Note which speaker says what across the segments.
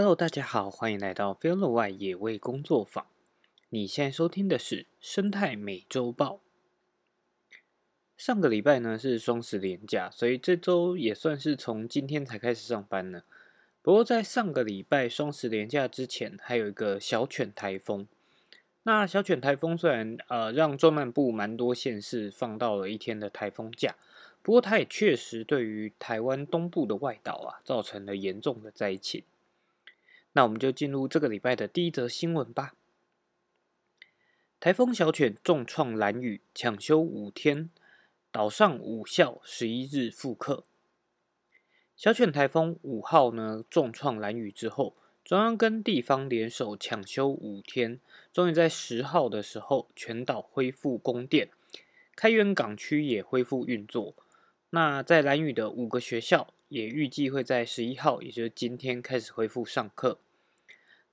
Speaker 1: Hello，大家好，欢迎来到 f e e l 外野味工作坊。你现在收听的是生态美洲豹。上个礼拜呢是双十连假，所以这周也算是从今天才开始上班呢。不过在上个礼拜双十连假之前，还有一个小犬台风。那小犬台风虽然呃让中南部蛮多县市放到了一天的台风假，不过它也确实对于台湾东部的外岛啊造成了严重的灾情。那我们就进入这个礼拜的第一则新闻吧。台风小犬重创蓝屿，抢修五天，岛上五校十一日复课。小犬台风五号呢重创蓝屿之后，中央跟地方联手抢修五天，终于在十号的时候全岛恢复供电，开源港区也恢复运作。那在蓝屿的五个学校也预计会在十一号，也就是今天开始恢复上课。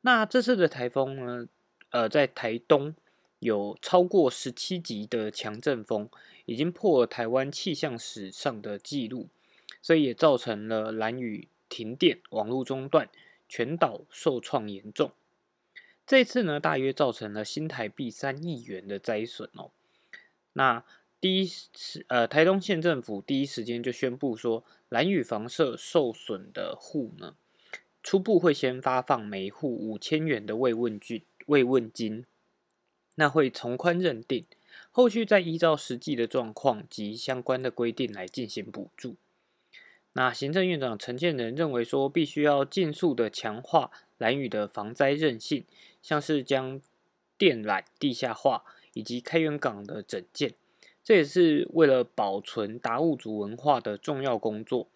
Speaker 1: 那这次的台风呢？呃，在台东有超过十七级的强阵风，已经破台湾气象史上的记录，所以也造成了蓝雨停电、网络中断，全岛受创严重。这次呢，大约造成了新台币三亿元的灾损哦。那第一时，呃，台东县政府第一时间就宣布说，蓝雨房舍受损的户呢。初步会先发放每户五千元的慰问金，慰问金，那会从宽认定，后续再依照实际的状况及相关的规定来进行补助。那行政院长陈建仁认为说，必须要尽速的强化蓝屿的防灾韧性，像是将电缆地下化以及开源港的整建，这也是为了保存达悟族文化的重要工作。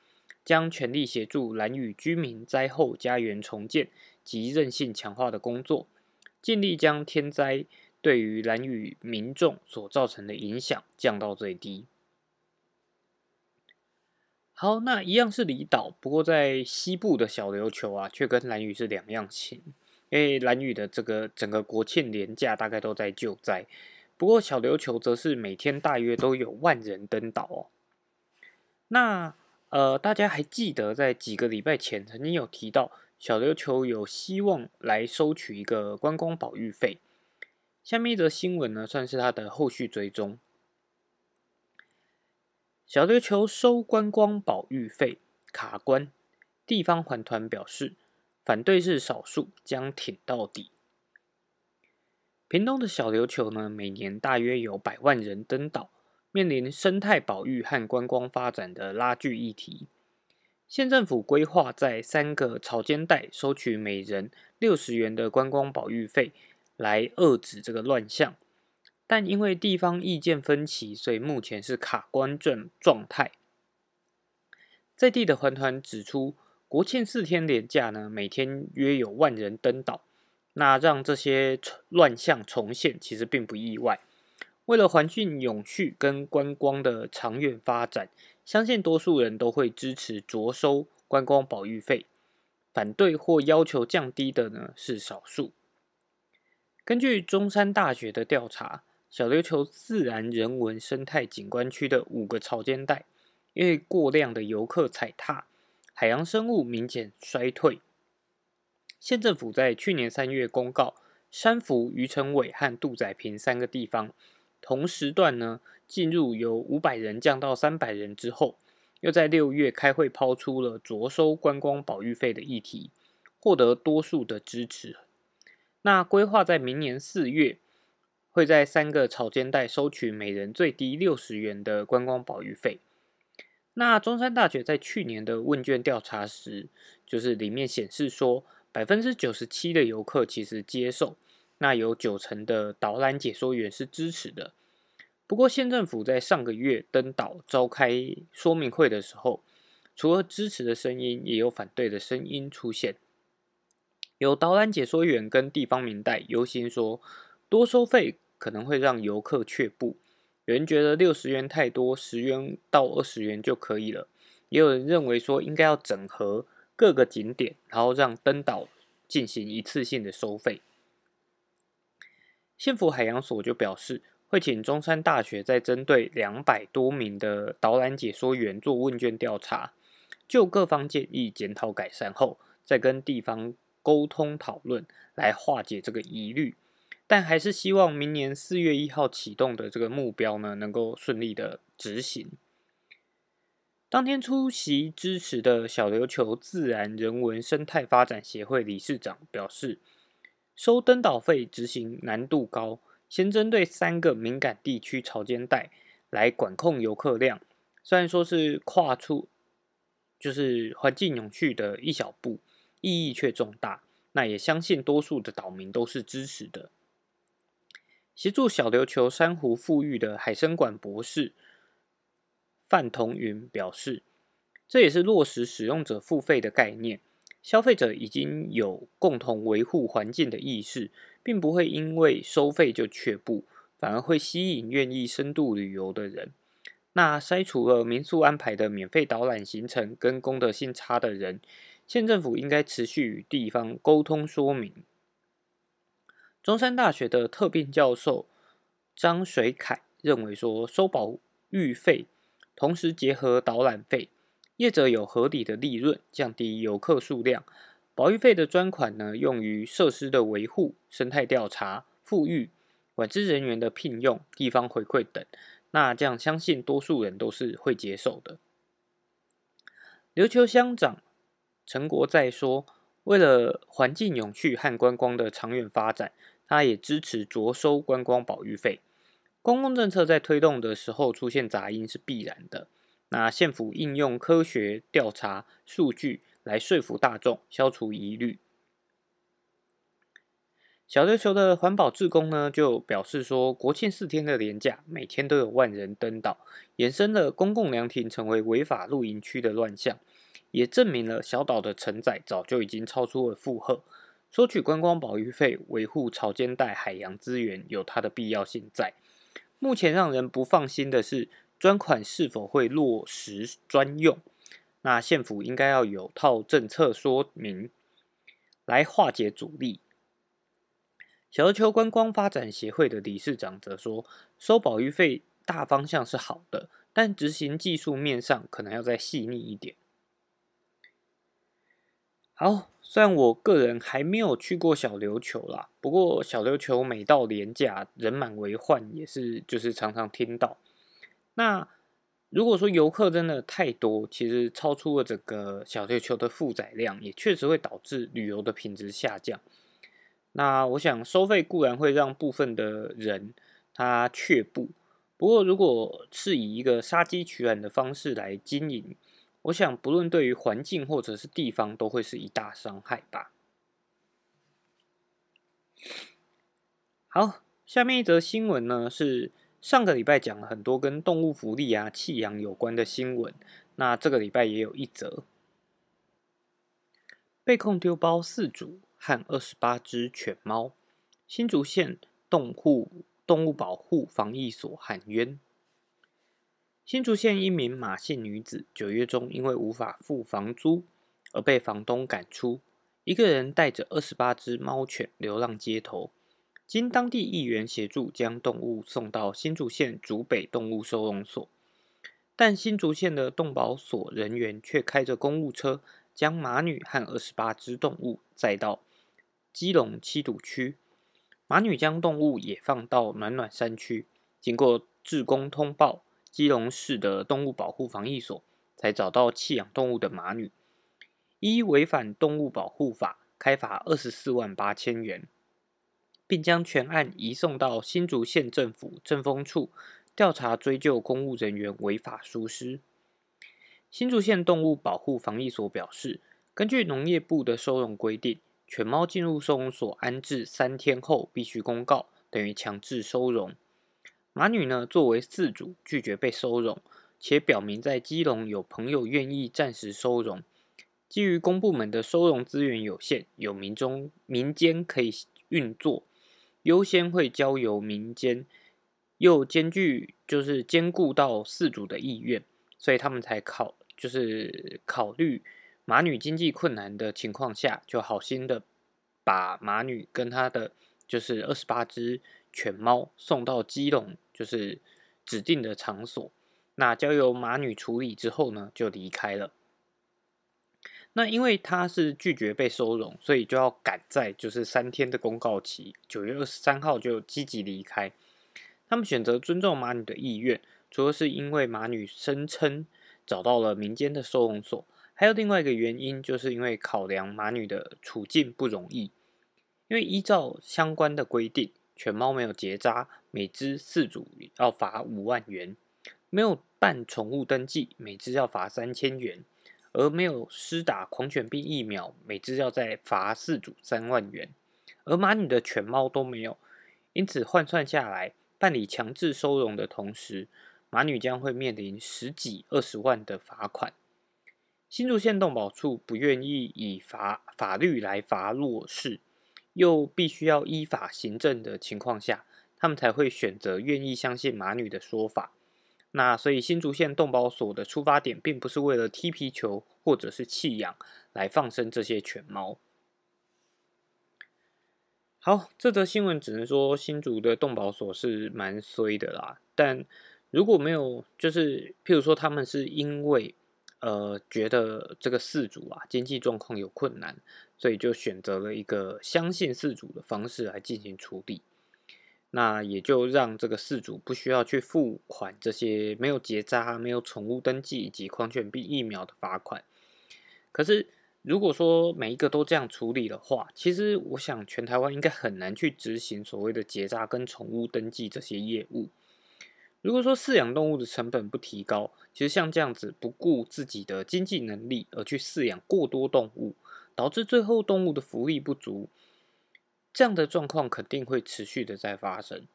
Speaker 1: 将全力协助蓝屿居民灾后家园重建及韧性强化的工作，尽力将天灾对于蓝屿民众所造成的影响降到最低。好，那一样是离岛，不过在西部的小琉球啊，却跟蓝屿是两样情。因为蓝屿的这个整个国庆连假大概都在救灾，不过小琉球则是每天大约都有万人登岛哦。那呃，大家还记得在几个礼拜前曾经有提到小琉球有希望来收取一个观光保育费。下面一则新闻呢，算是它的后续追踪。小琉球收观光保育费卡关，地方环团表示反对是少数，将挺到底。屏东的小琉球呢，每年大约有百万人登岛。面临生态保育和观光发展的拉锯议题，县政府规划在三个草间带收取每人六十元的观光保育费，来遏止这个乱象。但因为地方意见分歧，所以目前是卡关状状态。在地的环团指出，国庆四天连假呢，每天约有万人登岛，那让这些乱象重现，其实并不意外。为了环境永续跟观光的长远发展，相信多数人都会支持着收观光保育费，反对或要求降低的呢是少数。根据中山大学的调查，小琉球自然人文生态景观区的五个潮间带，因为过量的游客踩踏，海洋生物明显衰退。县政府在去年三月公告，山福、渔城尾和杜仔坪三个地方。同时段呢，进入由五百人降到三百人之后，又在六月开会抛出了着收观光保育费的议题，获得多数的支持。那规划在明年四月，会在三个草间带收取每人最低六十元的观光保育费。那中山大学在去年的问卷调查时，就是里面显示说，百分之九十七的游客其实接受。那有九成的导览解说员是支持的，不过县政府在上个月登岛召开说明会的时候，除了支持的声音，也有反对的声音出现。有导览解说员跟地方民代忧心说，多收费可能会让游客却步。有人觉得六十元太多，十元到二十元就可以了。也有人认为说，应该要整合各个景点，然后让登岛进行一次性的收费。县府海洋所就表示，会请中山大学在针对两百多名的导览解说员做问卷调查，就各方建议检讨改善后，再跟地方沟通讨论来化解这个疑虑，但还是希望明年四月一号启动的这个目标呢，能够顺利的执行。当天出席支持的小琉球自然人文生态发展协会理事长表示，收登岛费执行难度高，先针对三个敏感地区潮间带来管控游客量，虽然说是跨出就是环境永续的一小步，意义却重大。那也相信多数的岛民都是支持的。协助小琉球珊瑚富裕的海生馆博士。范同云表示，这也是落实使用者付费的概念。消费者已经有共同维护环境的意识，并不会因为收费就却步，反而会吸引愿意深度旅游的人。那筛除了民宿安排的免费导览行程跟公德性差的人，县政府应该持续与地方沟通说明。中山大学的特聘教授张水凯认为说，收保育费。同时结合导览费，业者有合理的利润，降低游客数量。保育费的专款呢，用于设施的维护、生态调查、富裕、管制人员的聘用、地方回馈等。那这样相信多数人都是会接受的。琉球乡长陈国在说，为了环境永续和观光的长远发展，他也支持着收观光保育费。公共政策在推动的时候出现杂音是必然的。那县府应用科学调查数据来说服大众，消除疑虑。小琉球的环保志工呢，就表示说，国庆四天的连假，每天都有万人登岛，衍生了公共凉亭成为违法露营区的乱象，也证明了小岛的承载早就已经超出了负荷。收取观光保育费，维护潮间带海洋资源，有它的必要性在。目前让人不放心的是，专款是否会落实专用？那县府应该要有套政策说明，来化解阻力。小琉球观光发展协会的理事长则说，收保育费大方向是好的，但执行技术面上可能要再细腻一点。好。虽然我个人还没有去过小琉球啦，不过小琉球每到年假人满为患，也是就是常常听到。那如果说游客真的太多，其实超出了整个小琉球的负载量，也确实会导致旅游的品质下降。那我想收费固然会让部分的人他却步，不过如果是以一个杀鸡取卵的方式来经营。我想，不论对于环境或者是地方，都会是一大伤害吧。好，下面一则新闻呢，是上个礼拜讲了很多跟动物福利啊、弃养有关的新闻。那这个礼拜也有一则，被控丢包四组和二十八只犬猫，新竹县动物动物保护防疫所喊冤。新竹县一名马姓女子，九月中因为无法付房租而被房东赶出，一个人带着二十八只猫犬流浪街头。经当地议员协助，将动物送到新竹县竹北动物收容所，但新竹县的动保所人员却开着公务车，将马女和二十八只动物载到基隆七堵区。马女将动物也放到暖暖山区，经过志工通报。基隆市的动物保护防疫所才找到弃养动物的马女，依违反动物保护法开罚二十四万八千元，并将全案移送到新竹县政府政风处调查追究公务人员违法疏失。新竹县动物保护防疫所表示，根据农业部的收容规定，犬猫进入收容所安置三天后必须公告，等于强制收容。马女呢，作为饲主拒绝被收容，且表明在基隆有朋友愿意暂时收容。基于公部门的收容资源有限，有民中民间可以运作，优先会交由民间，又兼具就是兼顾到饲主的意愿，所以他们才考就是考虑马女经济困难的情况下，就好心的把马女跟她的就是二十八只。犬猫送到基隆，就是指定的场所，那交由马女处理之后呢，就离开了。那因为他是拒绝被收容，所以就要赶在就是三天的公告期，九月二十三号就积极离开。他们选择尊重马女的意愿，除了是因为马女声称找到了民间的收容所，还有另外一个原因，就是因为考量马女的处境不容易。因为依照相关的规定，犬猫没有结扎，每只饲主要罚五万元；没有办宠物登记，每只要罚三千元。而没有施打狂犬病疫苗，每只要再罚饲主三万元。而马女的犬猫都没有，因此换算下来，办理强制收容的同时，马女将会面临十几二十万的罚款。新竹县动保处不愿意以法法律来罚弱势，又必须要依法行政的情况下，他们才会选择愿意相信马女的说法。那所以新竹县动保所的出发点，并不是为了踢皮球或者是弃养来放生这些犬猫。好，这则新闻只能说新竹的动保所是蛮衰的啦。但如果没有，就是譬如说他们是因为呃觉得这个饲主啊经济状况有困难，所以就选择了一个相信饲主的方式来进行处理。那也就让这个饲主不需要去付款这些没有结扎、没有宠物登记以及狂犬病疫苗的罚款。可是，如果说每一个都这样处理的话，其实我想全台湾应该很难去执行所谓的结扎跟宠物登记这些业务。如果说饲养动物的成本不提高，其实像这样子不顾自己的经济能力而去饲养过多动物，导致最后动物的福利不足。这样的状况肯定会持续的在发生，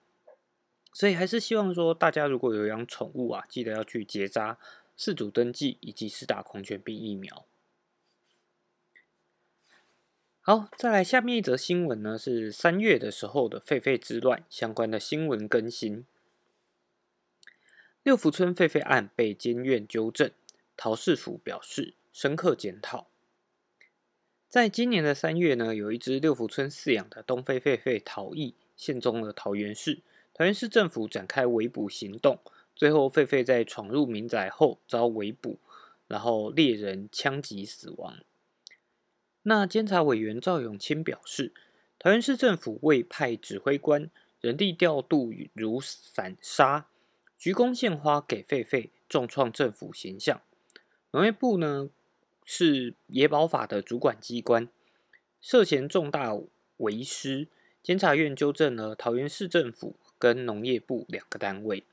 Speaker 1: 所以还是希望说，大家如果有养宠物啊，记得要去结扎、饲主登记以及施打狂犬病疫苗。好，再来下面一则新闻呢，是三月的时候的狒狒之乱相关的新闻更新。六福村狒狒案被监院纠正，陶世福表示深刻检讨。在今年的三月呢，有一只六福村饲养的东非狒狒逃逸，现中了桃园市。桃园市政府展开围捕行动，最后狒狒在闯入民宅后遭围捕，然后猎人枪击死亡。那监察委员赵永清表示，桃园市政府未派指挥官，人力调度如散沙，鞠躬献花给狒狒，重创政府形象。农业部呢？是野保法的主管机关，涉嫌重大违失，监察院纠正了桃园市政府跟农业部两个单位。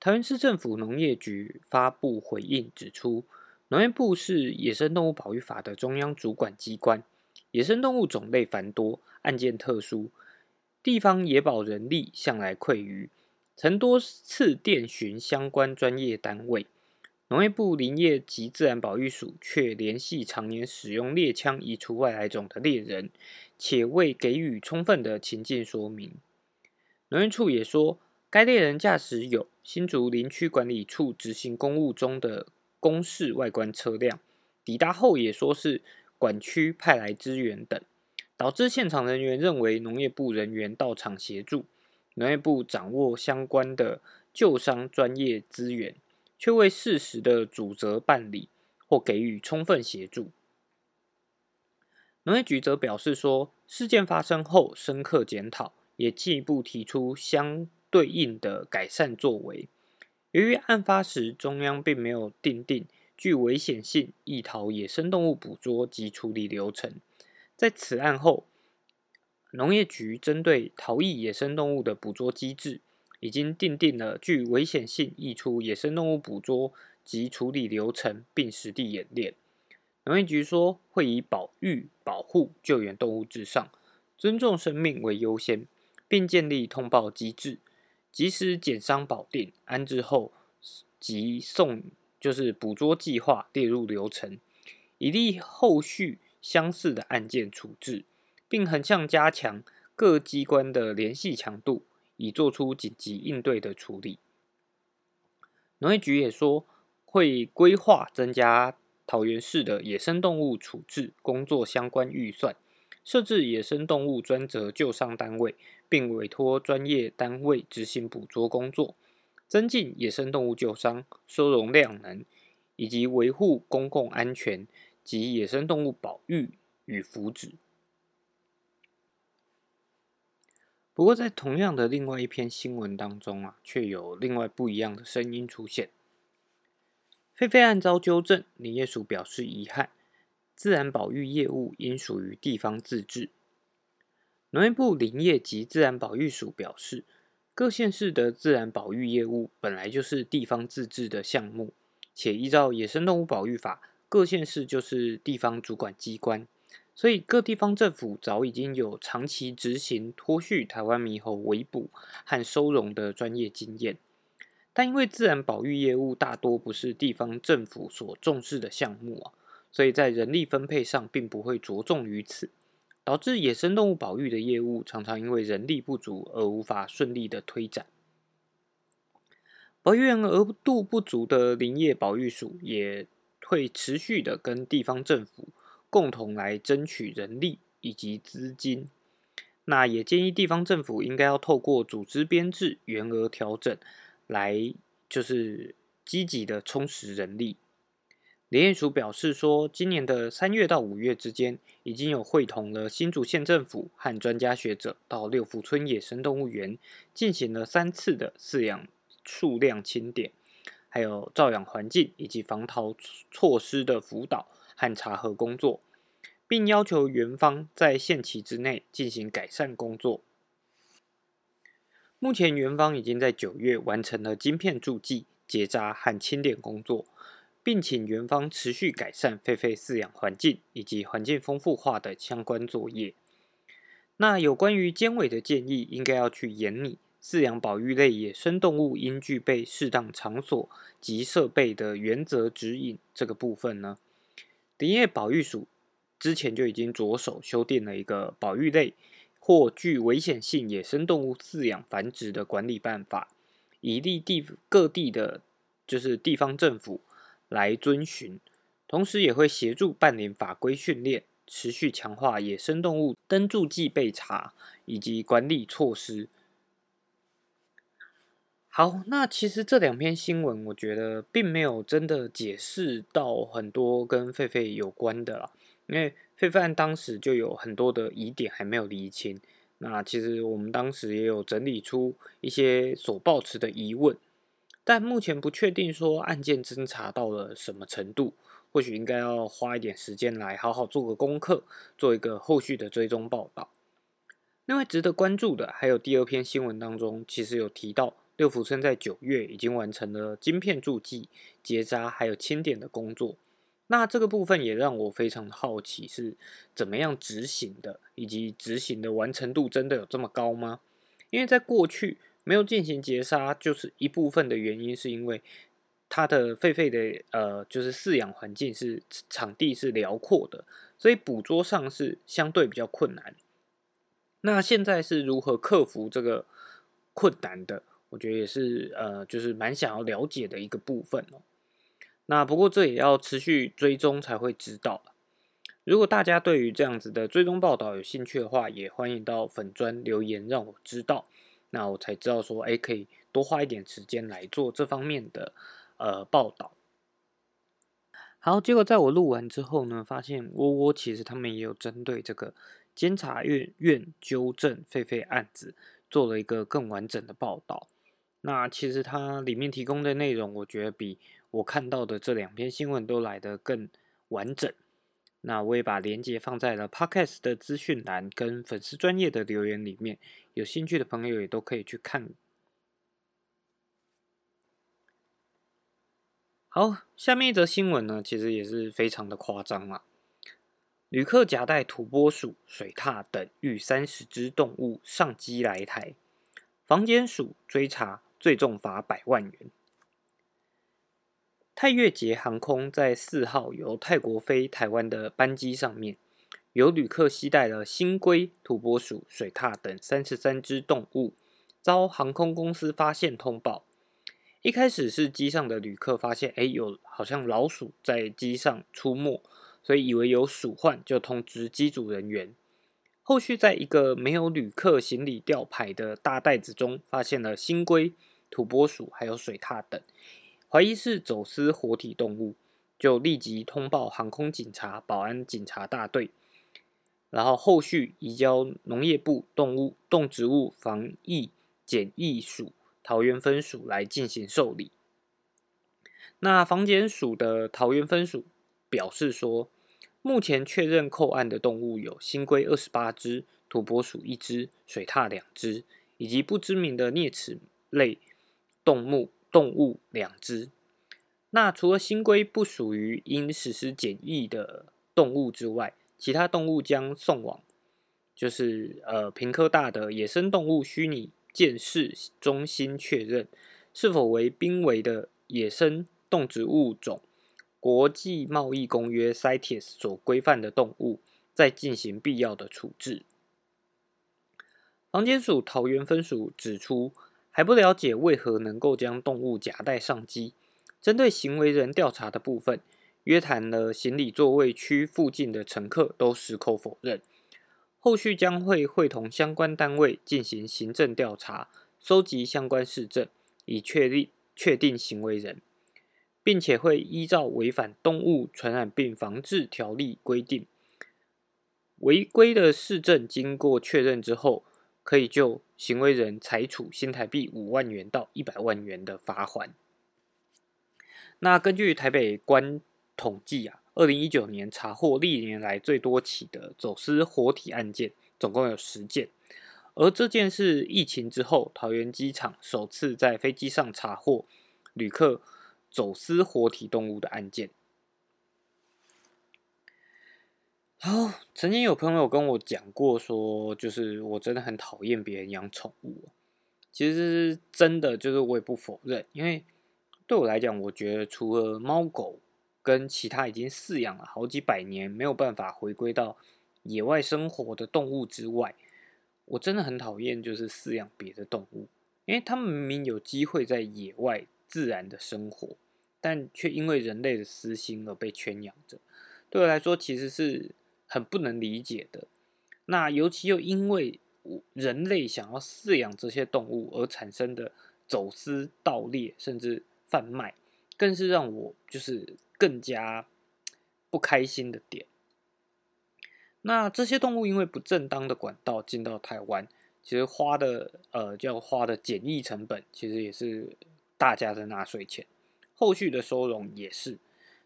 Speaker 1: 桃园市政府农业局发布回应，指出农业部是野生动物保育法的中央主管机关，野生动物种类繁多，案件特殊，地方野保人力向来匮余，曾多次电询相关专业单位。农业部林业及自然保育署却联系常年使用猎枪移除外来种的猎人，且未给予充分的情境说明。农业处也说，该猎人驾驶有新竹林区管理处执行公务中的公事外观车辆，抵达后也说是管区派来支援等，导致现场人员认为农业部人员到场协助，农业部掌握相关的救伤专业资源。却未适时的主责办理或给予充分协助。农业局则表示说，事件发生后深刻检讨，也进一步提出相对应的改善作为。由于案发时中央并没有定定具危险性易逃野生动物捕捉及处理流程，在此案后，农业局针对逃逸野生动物的捕捉机制。已经订定了具危险性溢出野生动物捕捉及处理流程，并实地演练。农业局说，会以保育、保护、救援动物至上，尊重生命为优先，并建立通报机制，及时减伤保定安置后，即送就是捕捉计划列入流程，以利后续相似的案件处置，并横向加强各机关的联系强度。以做出紧急应对的处理。农业局也说，会规划增加桃园市的野生动物处置工作相关预算，设置野生动物专责救伤单位，并委托专业单位执行捕捉工作，增进野生动物救伤收容量能，以及维护公共安全及野生动物保育与福祉。不过，在同样的另外一篇新闻当中啊，却有另外不一样的声音出现。狒狒案遭纠正，林业署表示遗憾，自然保育业务应属于地方自治。农业部林业及自然保育署表示，各县市的自然保育业务本来就是地方自治的项目，且依照野生动物保育法，各县市就是地方主管机关。所以各地方政府早已经有长期执行脱序台湾猕猴围捕和收容的专业经验，但因为自然保育业务大多不是地方政府所重视的项目啊，所以在人力分配上并不会着重于此，导致野生动物保育的业务常常因为人力不足而无法顺利的推展。保育员额度不足的林业保育署也会持续的跟地方政府。共同来争取人力以及资金，那也建议地方政府应该要透过组织编制、员额调整，来就是积极的充实人力。林业署表示说，今年的三月到五月之间，已经有会同了新竹县政府和专家学者到六福村野生动物园进行了三次的饲养数量清点，还有照养环境以及防逃措施的辅导和查核工作。并要求园方在限期之内进行改善工作。目前园方已经在九月完成了晶片注记、结扎和清点工作，并请园方持续改善狒狒饲养环境以及环境丰富化的相关作业。那有关于监委的建议，应该要去严拟饲养保育类野生动物应具备适当场所及设备的原则指引这个部分呢？林业保育署。之前就已经着手修订了一个保育类或具危险性野生动物饲养繁殖的管理办法，以利地各地的，就是地方政府来遵循，同时也会协助办理法规训练，持续强化野生动物登注记备查以及管理措施。好，那其实这两篇新闻，我觉得并没有真的解释到很多跟狒狒有关的啦。因为费范当时就有很多的疑点还没有厘清，那其实我们当时也有整理出一些所抱持的疑问，但目前不确定说案件侦查到了什么程度，或许应该要花一点时间来好好做个功课，做一个后续的追踪报道。另外值得关注的还有第二篇新闻当中，其实有提到六福村在九月已经完成了晶片注记、结扎还有清点的工作。那这个部分也让我非常好奇，是怎么样执行的，以及执行的完成度真的有这么高吗？因为在过去没有进行截杀，就是一部分的原因，是因为它的狒狒的呃，就是饲养环境是场地是辽阔的，所以捕捉上是相对比较困难。那现在是如何克服这个困难的？我觉得也是呃，就是蛮想要了解的一个部分哦。那不过这也要持续追踪才会知道如果大家对于这样子的追踪报道有兴趣的话，也欢迎到粉砖留言让我知道，那我才知道说，哎，可以多花一点时间来做这方面的呃报道。好，结果在我录完之后呢，发现窝窝其实他们也有针对这个监察院院纠正狒狒案子做了一个更完整的报道。那其实它里面提供的内容，我觉得比我看到的这两篇新闻都来得更完整。那我也把链接放在了 Podcast 的资讯栏跟粉丝专业的留言里面，有兴趣的朋友也都可以去看。好，下面一则新闻呢，其实也是非常的夸张啊！旅客夹带土拨鼠、水獭等逾三十只动物上机来台，房间署追查，最重罚百万元。泰越捷航空在四号由泰国飞台湾的班机上面，有旅客携带了新龟、土拨鼠、水獭等三十三只动物，遭航空公司发现通报。一开始是机上的旅客发现，哎，有好像老鼠在机上出没，所以以为有鼠患，就通知机组人员。后续在一个没有旅客行李吊牌的大袋子中，发现了新龟、土拨鼠还有水獭等。怀疑是走私活体动物，就立即通报航空警察、保安警察大队，然后后续移交农业部动物动植物防疫检疫署桃园分署来进行受理。那防检署的桃园分署表示说，目前确认扣案的动物有新龟二十八只、土拨鼠一只、水獭两只，以及不知名的啮齿类动物动物两只。那除了新龟不属于应实施检疫的动物之外，其他动物将送往就是呃平科大的野生动物虚拟鉴识中心确认是否为濒危的野生动植物种国际贸易公约 CITES 所规范的动物，再进行必要的处置。房间署桃园分署指出，还不了解为何能够将动物夹带上机。针对行为人调查的部分，约谈了行李座位区附近的乘客，都矢口否认。后续将会会同相关单位进行行政调查，收集相关事证，以确立确定行为人，并且会依照违反动物传染病防治条例规定，违规的市政经过确认之后，可以就行为人裁处新台币五万元到一百万元的罚款。那根据台北关统计啊，二零一九年查获历年来最多起的走私活体案件，总共有十件。而这件是疫情之后桃园机场首次在飞机上查获旅客走私活体动物的案件。好，曾经有朋友跟我讲过，说就是我真的很讨厌别人养宠物。其实真的就是我也不否认，因为。对我来讲，我觉得除了猫狗跟其他已经饲养了好几百年没有办法回归到野外生活的动物之外，我真的很讨厌就是饲养别的动物，因为他们明明有机会在野外自然的生活，但却因为人类的私心而被圈养着。对我来说，其实是很不能理解的。那尤其又因为人类想要饲养这些动物而产生的走私、盗猎，甚至贩卖更是让我就是更加不开心的点。那这些动物因为不正当的管道进到台湾，其实花的呃叫花的检疫成本，其实也是大家的纳税钱，后续的收容也是。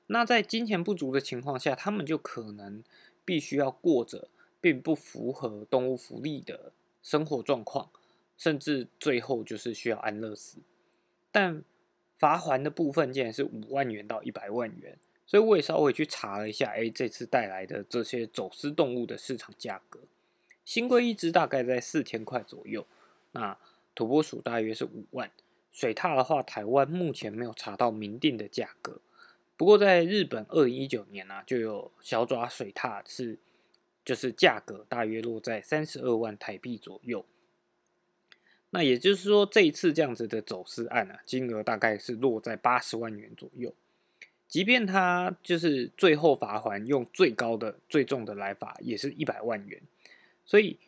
Speaker 1: 那在金钱不足的情况下，他们就可能必须要过着并不符合动物福利的生活状况，甚至最后就是需要安乐死。但罚还的部分竟然是五万元到一百万元，所以我也稍微去查了一下，哎，这次带来的这些走私动物的市场价格，新龟一只大概在四千块左右，那土拨鼠大约是五万，水獭的话，台湾目前没有查到明定的价格，不过在日本二零一九年呢，就有小爪水獭是，就是价格大约落在三十二万台币左右。那也就是说，这一次这样子的走私案啊，金额大概是落在八十万元左右。即便他就是最后罚还用最高的、最重的来罚，也是一百万元。所以，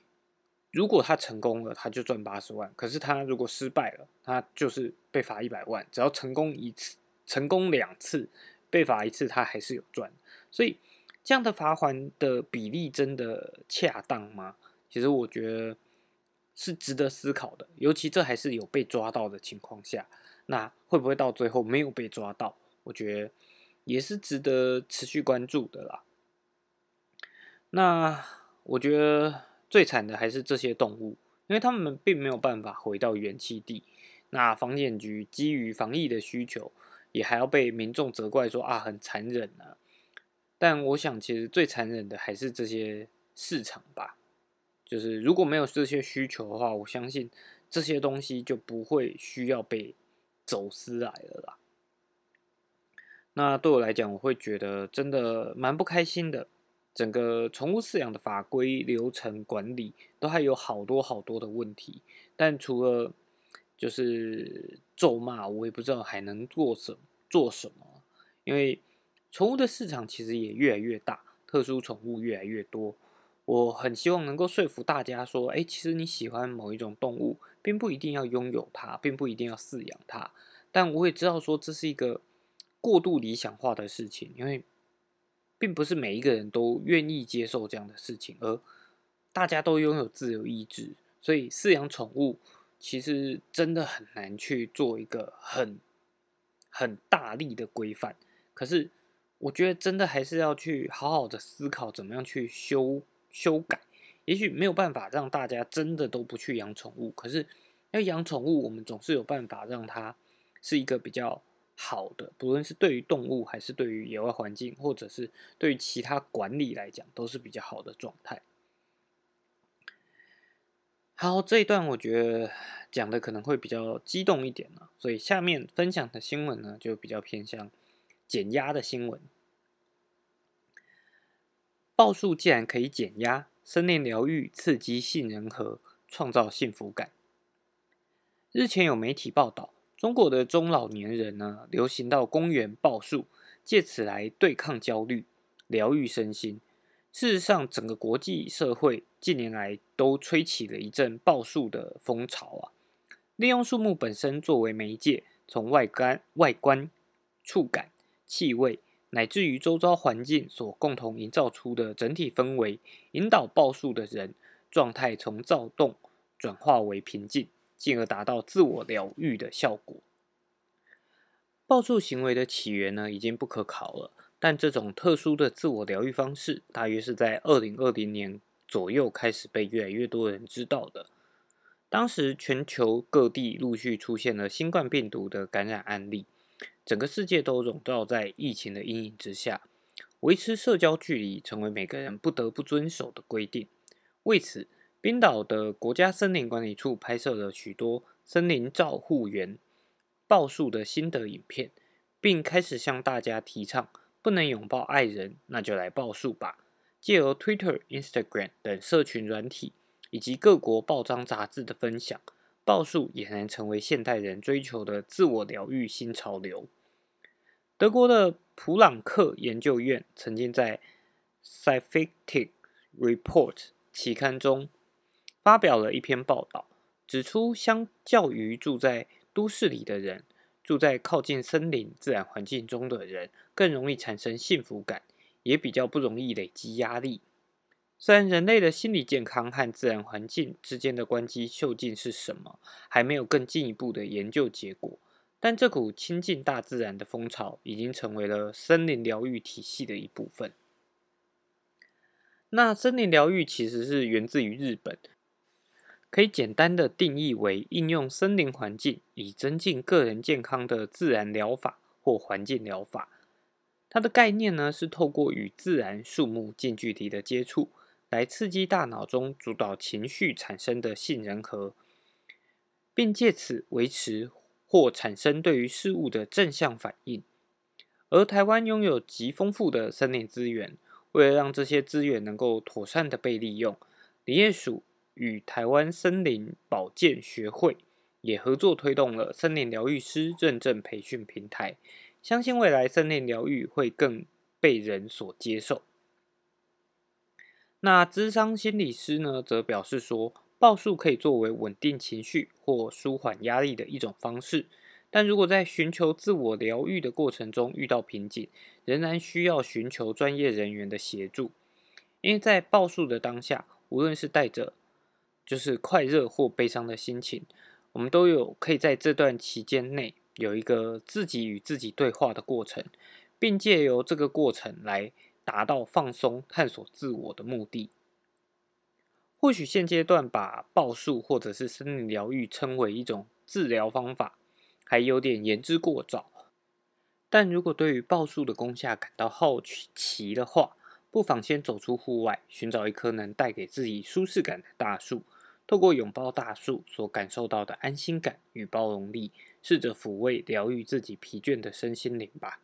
Speaker 1: 如果他成功了，他就赚八十万；可是他如果失败了，他就是被罚一百万。只要成功一次、成功两次，被罚一次，他还是有赚。所以，这样的罚还的比例真的恰当吗？其实我觉得。是值得思考的，尤其这还是有被抓到的情况下，那会不会到最后没有被抓到？我觉得也是值得持续关注的啦。那我觉得最惨的还是这些动物，因为他们并没有办法回到原栖地。那防检局基于防疫的需求，也还要被民众责怪说啊很残忍啊。但我想，其实最残忍的还是这些市场吧。就是如果没有这些需求的话，我相信这些东西就不会需要被走私来了啦。那对我来讲，我会觉得真的蛮不开心的。整个宠物饲养的法规、流程、管理都还有好多好多的问题。但除了就是咒骂，我也不知道还能做什做什么。因为宠物的市场其实也越来越大，特殊宠物越来越多。我很希望能够说服大家说，哎，其实你喜欢某一种动物，并不一定要拥有它，并不一定要饲养它。但我也知道说，这是一个过度理想化的事情，因为并不是每一个人都愿意接受这样的事情，而大家都拥有自由意志，所以饲养宠物其实真的很难去做一个很很大力的规范。可是，我觉得真的还是要去好好的思考，怎么样去修修改。也许没有办法让大家真的都不去养宠物，可是要养宠物，我们总是有办法让它是一个比较好的，不论是对于动物，还是对于野外环境，或者是对于其他管理来讲，都是比较好的状态。好，这一段我觉得讲的可能会比较激动一点呢，所以下面分享的新闻呢，就比较偏向减压的新闻。报数既然可以减压。森林疗愈刺激杏仁核，创造幸福感。日前有媒体报道，中国的中老年人呢，流行到公园抱树，借此来对抗焦虑、疗愈身心。事实上，整个国际社会近年来都吹起了一阵抱树的风潮啊！利用树木本身作为媒介，从外观、外观、触感、气味。乃至于周遭环境所共同营造出的整体氛围，引导报数的人状态从躁动转化为平静，进而达到自我疗愈的效果。报数行为的起源呢，已经不可考了，但这种特殊的自我疗愈方式，大约是在二零二零年左右开始被越来越多人知道的。当时全球各地陆续出现了新冠病毒的感染案例。整个世界都笼罩在疫情的阴影之下，维持社交距离成为每个人不得不遵守的规定。为此，冰岛的国家森林管理处拍摄了许多森林照护员报数的心得影片，并开始向大家提倡：不能拥抱爱人，那就来报数吧。借由 Twitter、Instagram 等社群软体以及各国报章杂志的分享。报数俨然成为现代人追求的自我疗愈新潮流。德国的普朗克研究院曾经在《Scientific Report》期刊中发表了一篇报道，指出，相较于住在都市里的人，住在靠近森林自然环境中的人更容易产生幸福感，也比较不容易累积压力。虽然人类的心理健康和自然环境之间的关系究竟是什么，还没有更进一步的研究结果，但这股亲近大自然的风潮已经成为了森林疗愈体系的一部分。那森林疗愈其实是源自于日本，可以简单的定义为应用森林环境以增进个人健康的自然疗法或环境疗法。它的概念呢是透过与自然树木近距离的接触。来刺激大脑中主导情绪产生的杏仁核，并借此维持或产生对于事物的正向反应。而台湾拥有极丰富的森林资源，为了让这些资源能够妥善的被利用，林业署与台湾森林保健学会也合作推动了森林疗愈师认证培训平台。相信未来森林疗愈会更被人所接受。那智商心理师呢，则表示说，报数可以作为稳定情绪或舒缓压力的一种方式，但如果在寻求自我疗愈的过程中遇到瓶颈，仍然需要寻求专业人员的协助。因为在报数的当下，无论是带着就是快乐或悲伤的心情，我们都有可以在这段期间内有一个自己与自己对话的过程，并借由这个过程来。达到放松、探索自我的目的。或许现阶段把报数或者是森林疗愈称为一种治疗方法，还有点言之过早。但如果对于报数的功效感到好奇的话，不妨先走出户外，寻找一棵能带给自己舒适感的大树，透过拥抱大树所感受到的安心感与包容力，试着抚慰、疗愈自己疲倦的身心灵吧。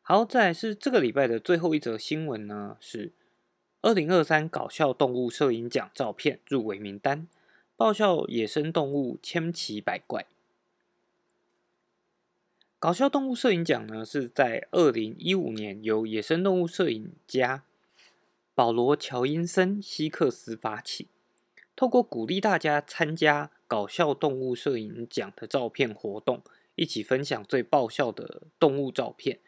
Speaker 1: 好，再来是这个礼拜的最后一则新闻呢，是二零二三搞笑动物摄影奖照片入围名单，爆笑野生动物千奇百怪。搞笑动物摄影奖呢，是在二零一五年由野生动物摄影家保罗乔因森希克斯发起，透过鼓励大家参加搞笑动物摄影奖的照片活动。一起分享最爆笑的动物照片。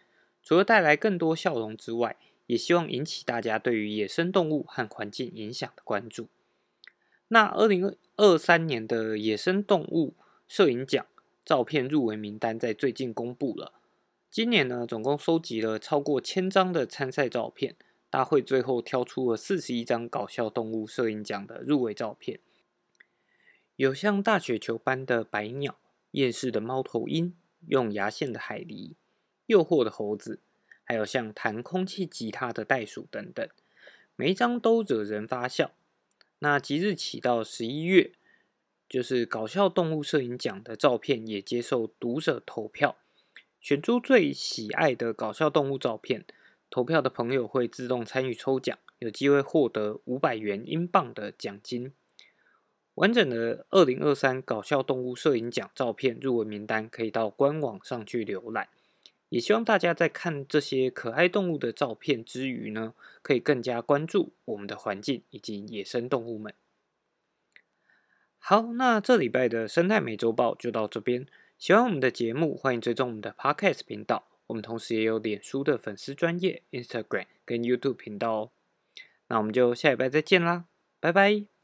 Speaker 1: 除了带来更多笑容之外，也希望引起大家对于野生动物和环境影响的关注。那二零二三年的野生动物摄影奖照片入围名单在最近公布了。今年呢，总共收集了超过千张的参赛照片，大会最后挑出了四十一张搞笑动物摄影奖的入围照片，有像大雪球般的白鸟、厌世的猫头鹰、用牙线的海狸、诱惑的猴子，还有像弹空气吉他的袋鼠等等，每一张都惹人发笑。那即日起到十一月，就是搞笑动物摄影奖的照片也接受读者投票。选出最喜爱的搞笑动物照片，投票的朋友会自动参与抽奖，有机会获得五百元英镑的奖金。完整的二零二三搞笑动物摄影奖照片入围名单，可以到官网上去浏览。也希望大家在看这些可爱动物的照片之余呢，可以更加关注我们的环境以及野生动物们。好，那这礼拜的生态美洲豹就到这边。喜欢我们的节目，欢迎追踪我们的 Podcast 频道。我们同时也有脸书的粉丝专业、Instagram 跟 YouTube 频道哦。那我们就下礼拜再见啦，拜拜。